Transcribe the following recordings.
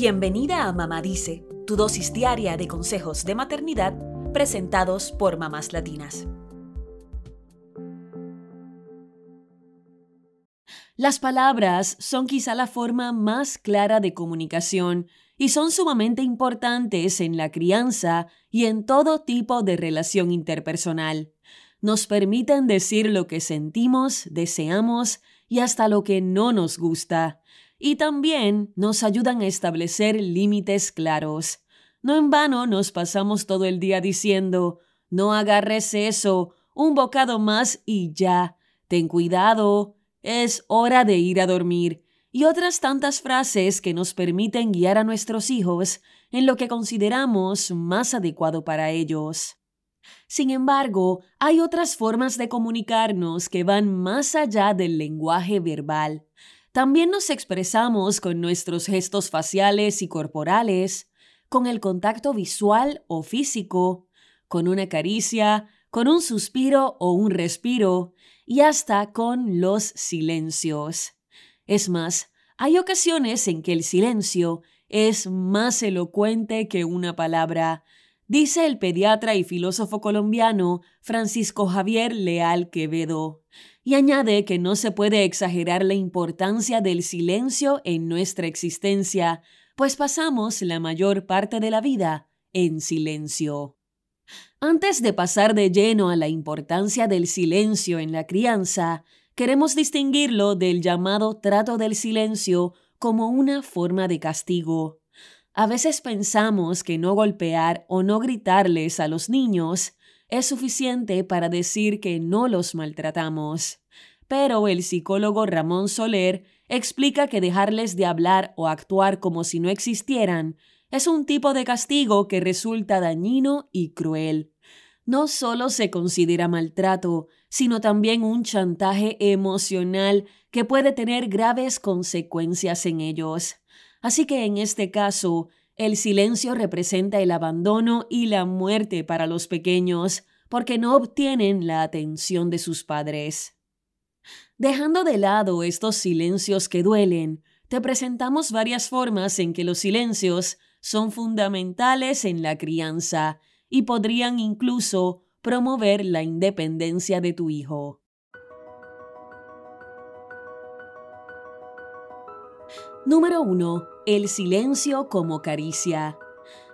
Bienvenida a Mamá Dice, tu dosis diaria de consejos de maternidad presentados por mamás latinas. Las palabras son quizá la forma más clara de comunicación y son sumamente importantes en la crianza y en todo tipo de relación interpersonal. Nos permiten decir lo que sentimos, deseamos y hasta lo que no nos gusta. Y también nos ayudan a establecer límites claros. No en vano nos pasamos todo el día diciendo, no agarres eso, un bocado más y ya, ten cuidado, es hora de ir a dormir, y otras tantas frases que nos permiten guiar a nuestros hijos en lo que consideramos más adecuado para ellos. Sin embargo, hay otras formas de comunicarnos que van más allá del lenguaje verbal. También nos expresamos con nuestros gestos faciales y corporales, con el contacto visual o físico, con una caricia, con un suspiro o un respiro, y hasta con los silencios. Es más, hay ocasiones en que el silencio es más elocuente que una palabra, dice el pediatra y filósofo colombiano Francisco Javier Leal Quevedo, y añade que no se puede exagerar la importancia del silencio en nuestra existencia, pues pasamos la mayor parte de la vida en silencio. Antes de pasar de lleno a la importancia del silencio en la crianza, queremos distinguirlo del llamado trato del silencio como una forma de castigo. A veces pensamos que no golpear o no gritarles a los niños es suficiente para decir que no los maltratamos. Pero el psicólogo Ramón Soler explica que dejarles de hablar o actuar como si no existieran es un tipo de castigo que resulta dañino y cruel. No solo se considera maltrato, sino también un chantaje emocional que puede tener graves consecuencias en ellos. Así que en este caso, el silencio representa el abandono y la muerte para los pequeños, porque no obtienen la atención de sus padres. Dejando de lado estos silencios que duelen, te presentamos varias formas en que los silencios son fundamentales en la crianza y podrían incluso promover la independencia de tu hijo. Número 1. El silencio como caricia.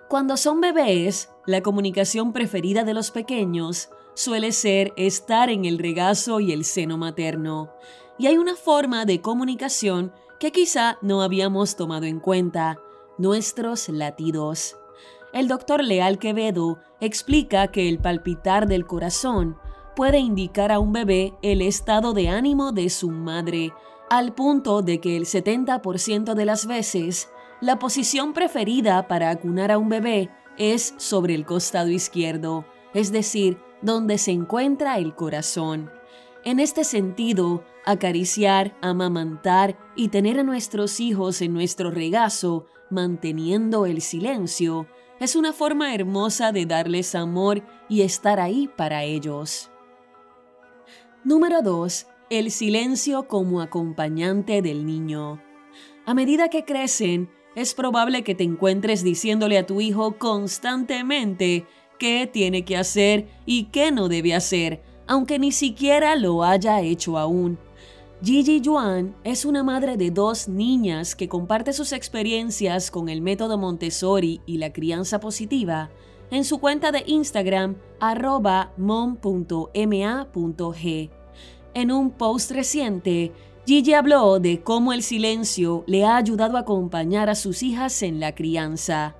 Cuando son bebés, la comunicación preferida de los pequeños suele ser estar en el regazo y el seno materno. Y hay una forma de comunicación que quizá no habíamos tomado en cuenta, nuestros latidos. El doctor Leal Quevedo explica que el palpitar del corazón puede indicar a un bebé el estado de ánimo de su madre, al punto de que el 70% de las veces la posición preferida para acunar a un bebé es sobre el costado izquierdo, es decir, donde se encuentra el corazón. En este sentido, acariciar, amamantar y tener a nuestros hijos en nuestro regazo manteniendo el silencio, es una forma hermosa de darles amor y estar ahí para ellos. Número 2. El silencio como acompañante del niño. A medida que crecen, es probable que te encuentres diciéndole a tu hijo constantemente qué tiene que hacer y qué no debe hacer, aunque ni siquiera lo haya hecho aún. Gigi Yuan es una madre de dos niñas que comparte sus experiencias con el método Montessori y la crianza positiva en su cuenta de Instagram arroba mom.ma.g. En un post reciente, Gigi habló de cómo el silencio le ha ayudado a acompañar a sus hijas en la crianza.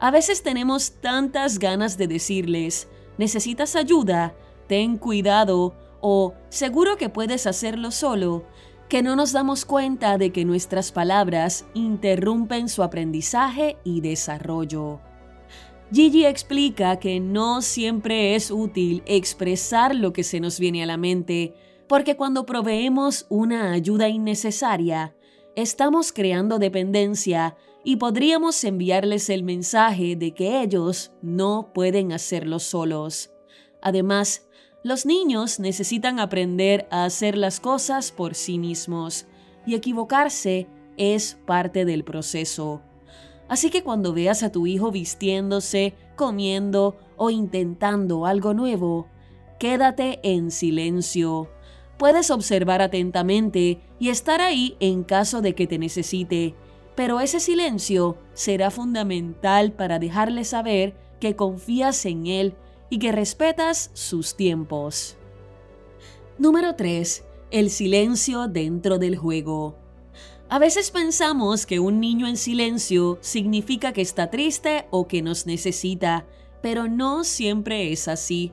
A veces tenemos tantas ganas de decirles, ¿necesitas ayuda? Ten cuidado o seguro que puedes hacerlo solo, que no nos damos cuenta de que nuestras palabras interrumpen su aprendizaje y desarrollo. Gigi explica que no siempre es útil expresar lo que se nos viene a la mente, porque cuando proveemos una ayuda innecesaria, estamos creando dependencia y podríamos enviarles el mensaje de que ellos no pueden hacerlo solos. Además, los niños necesitan aprender a hacer las cosas por sí mismos y equivocarse es parte del proceso. Así que cuando veas a tu hijo vistiéndose, comiendo o intentando algo nuevo, quédate en silencio. Puedes observar atentamente y estar ahí en caso de que te necesite, pero ese silencio será fundamental para dejarle saber que confías en él y que respetas sus tiempos. Número 3. El silencio dentro del juego. A veces pensamos que un niño en silencio significa que está triste o que nos necesita, pero no siempre es así.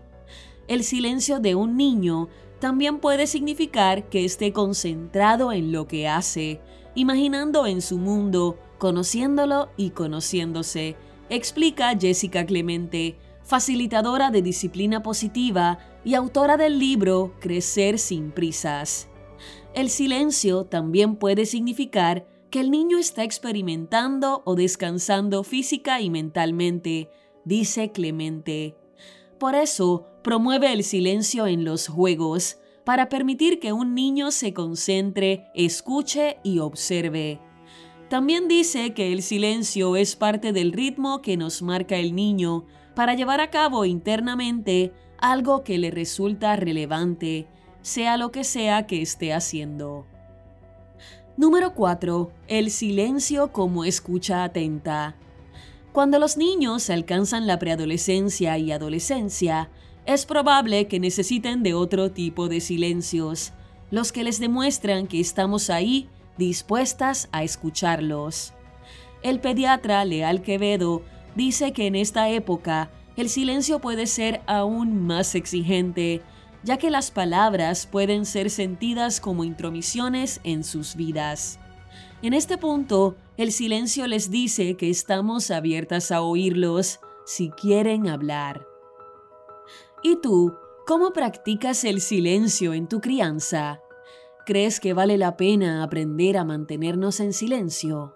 El silencio de un niño también puede significar que esté concentrado en lo que hace, imaginando en su mundo, conociéndolo y conociéndose, explica Jessica Clemente, facilitadora de disciplina positiva y autora del libro Crecer sin prisas. El silencio también puede significar que el niño está experimentando o descansando física y mentalmente, dice Clemente. Por eso, promueve el silencio en los juegos, para permitir que un niño se concentre, escuche y observe. También dice que el silencio es parte del ritmo que nos marca el niño para llevar a cabo internamente algo que le resulta relevante, sea lo que sea que esté haciendo. Número 4. El silencio como escucha atenta. Cuando los niños alcanzan la preadolescencia y adolescencia, es probable que necesiten de otro tipo de silencios, los que les demuestran que estamos ahí dispuestas a escucharlos. El pediatra Leal Quevedo dice que en esta época el silencio puede ser aún más exigente ya que las palabras pueden ser sentidas como intromisiones en sus vidas. En este punto, el silencio les dice que estamos abiertas a oírlos si quieren hablar. ¿Y tú, cómo practicas el silencio en tu crianza? ¿Crees que vale la pena aprender a mantenernos en silencio?